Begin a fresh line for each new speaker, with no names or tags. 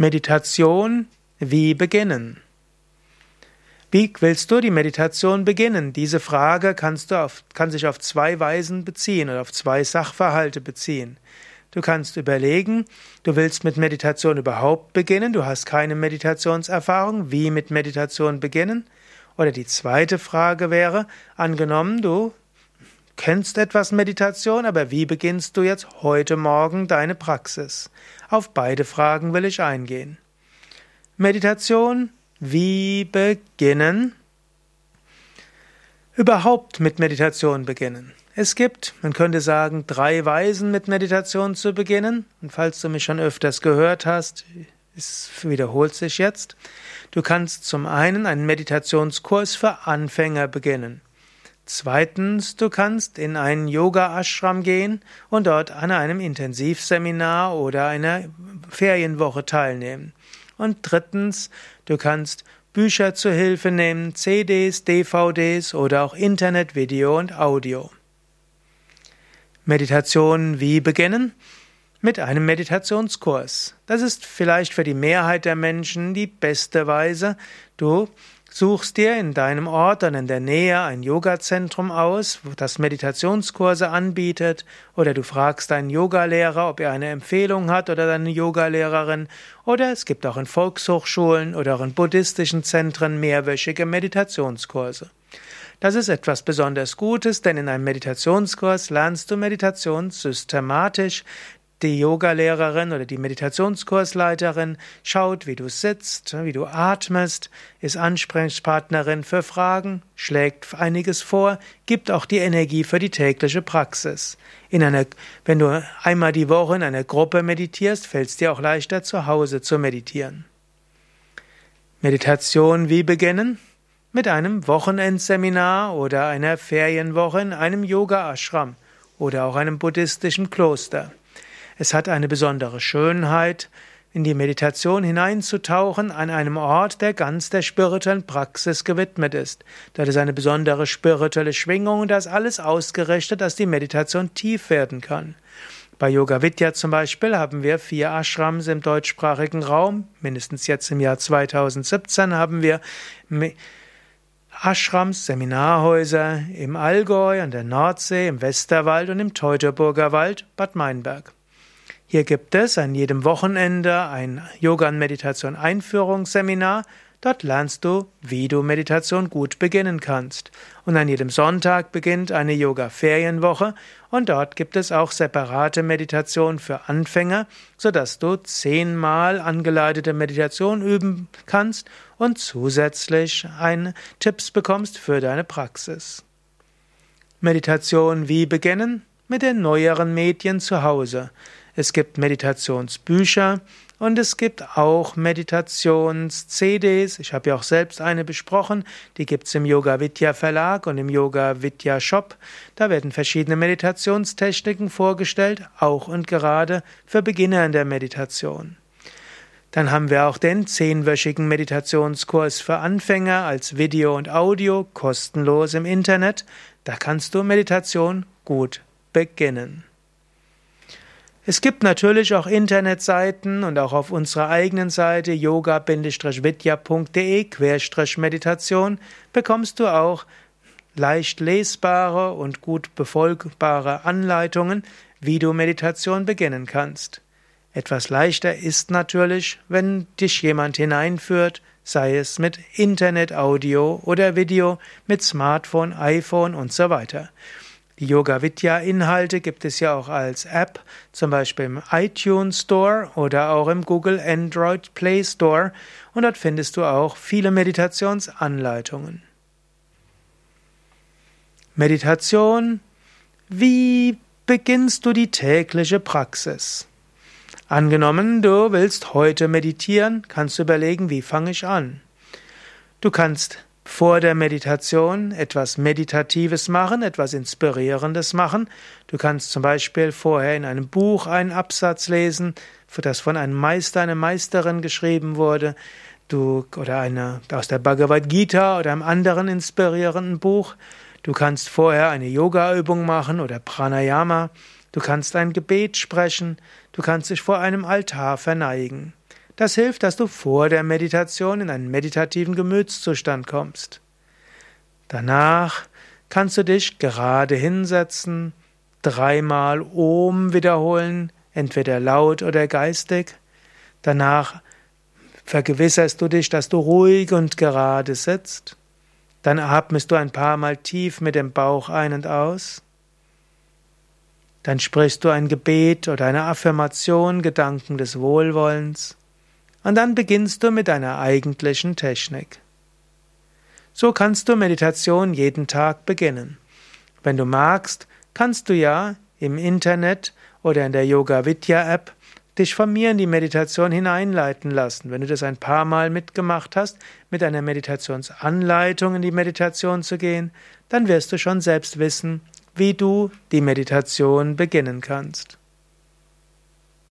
Meditation, wie beginnen? Wie willst du die Meditation beginnen? Diese Frage kannst du auf, kann sich auf zwei Weisen beziehen oder auf zwei Sachverhalte beziehen. Du kannst überlegen, du willst mit Meditation überhaupt beginnen, du hast keine Meditationserfahrung, wie mit Meditation beginnen? Oder die zweite Frage wäre, angenommen, du kennst etwas Meditation, aber wie beginnst du jetzt heute Morgen deine Praxis? Auf beide Fragen will ich eingehen. Meditation, wie beginnen? Überhaupt mit Meditation beginnen. Es gibt, man könnte sagen, drei Weisen mit Meditation zu beginnen. Und falls du mich schon öfters gehört hast, es wiederholt sich jetzt. Du kannst zum einen einen Meditationskurs für Anfänger beginnen. Zweitens, du kannst in einen Yoga-Ashram gehen und dort an einem Intensivseminar oder einer Ferienwoche teilnehmen. Und drittens, du kannst Bücher zur Hilfe nehmen, CDs, DVDs oder auch Internet, Video und Audio. Meditation wie beginnen? Mit einem Meditationskurs. Das ist vielleicht für die Mehrheit der Menschen die beste Weise. Du Suchst dir in deinem Ort und in der Nähe ein Yogazentrum aus, das Meditationskurse anbietet, oder du fragst deinen Yogalehrer, ob er eine Empfehlung hat oder deine Yogalehrerin, oder es gibt auch in Volkshochschulen oder auch in buddhistischen Zentren mehrwöchige Meditationskurse. Das ist etwas besonders Gutes, denn in einem Meditationskurs lernst du Meditation systematisch, die Yogalehrerin oder die Meditationskursleiterin schaut, wie du sitzt, wie du atmest, ist Ansprechpartnerin für Fragen, schlägt einiges vor, gibt auch die Energie für die tägliche Praxis. In einer, wenn du einmal die Woche in einer Gruppe meditierst, fällt es dir auch leichter, zu Hause zu meditieren. Meditation wie beginnen? Mit einem Wochenendseminar oder einer Ferienwoche in einem Yoga-Ashram oder auch einem buddhistischen Kloster. Es hat eine besondere Schönheit, in die Meditation hineinzutauchen an einem Ort, der ganz der spirituellen Praxis gewidmet ist. Dort ist eine besondere spirituelle Schwingung und da ist alles ausgerichtet, dass die Meditation tief werden kann. Bei Yoga Vidya zum Beispiel haben wir vier Ashrams im deutschsprachigen Raum. Mindestens jetzt im Jahr 2017 haben wir Ashrams, Seminarhäuser im Allgäu, an der Nordsee, im Westerwald und im Teutoburger Wald, Bad Meinberg. Hier gibt es an jedem Wochenende ein Yoga- und Meditation-Einführungsseminar. Dort lernst du, wie du Meditation gut beginnen kannst. Und an jedem Sonntag beginnt eine Yoga-Ferienwoche und dort gibt es auch separate Meditation für Anfänger, sodass du zehnmal angeleitete Meditation üben kannst und zusätzlich ein Tipps bekommst für deine Praxis. Meditation wie beginnen? Mit den neueren Medien zu Hause. Es gibt Meditationsbücher und es gibt auch Meditations-CDs. Ich habe ja auch selbst eine besprochen. Die gibt es im Yoga Vidya Verlag und im Yoga Vidya Shop. Da werden verschiedene Meditationstechniken vorgestellt, auch und gerade für Beginner in der Meditation. Dann haben wir auch den zehnwöchigen Meditationskurs für Anfänger als Video und Audio, kostenlos im Internet. Da kannst du Meditation gut beginnen. Es gibt natürlich auch Internetseiten und auch auf unserer eigenen Seite yoga-vidya.de-meditation bekommst du auch leicht lesbare und gut befolgbare Anleitungen, wie du Meditation beginnen kannst. Etwas leichter ist natürlich, wenn dich jemand hineinführt, sei es mit Internet, Audio oder Video, mit Smartphone, iPhone und so weiter. Die Yoga Vidya Inhalte gibt es ja auch als App, zum Beispiel im iTunes Store oder auch im Google Android Play Store und dort findest du auch viele Meditationsanleitungen. Meditation. Wie beginnst du die tägliche Praxis? Angenommen, du willst heute meditieren, kannst du überlegen, wie fange ich an? Du kannst vor der Meditation etwas Meditatives machen, etwas Inspirierendes machen. Du kannst zum Beispiel vorher in einem Buch einen Absatz lesen, das von einem Meister, einer Meisterin geschrieben wurde, du, oder eine, aus der Bhagavad Gita oder einem anderen inspirierenden Buch. Du kannst vorher eine Yoga-Übung machen oder Pranayama. Du kannst ein Gebet sprechen. Du kannst dich vor einem Altar verneigen. Das hilft, dass du vor der Meditation in einen meditativen Gemütszustand kommst. Danach kannst du dich gerade hinsetzen, dreimal Om wiederholen, entweder laut oder geistig. Danach vergewisserst du dich, dass du ruhig und gerade sitzt. Dann atmest du ein paar Mal tief mit dem Bauch ein und aus. Dann sprichst du ein Gebet oder eine Affirmation, Gedanken des Wohlwollens. Und dann beginnst du mit deiner eigentlichen Technik. So kannst du Meditation jeden Tag beginnen. Wenn du magst, kannst du ja im Internet oder in der Yoga Vidya App dich von mir in die Meditation hineinleiten lassen. Wenn du das ein paar Mal mitgemacht hast, mit einer Meditationsanleitung in die Meditation zu gehen, dann wirst du schon selbst wissen, wie du die Meditation beginnen kannst.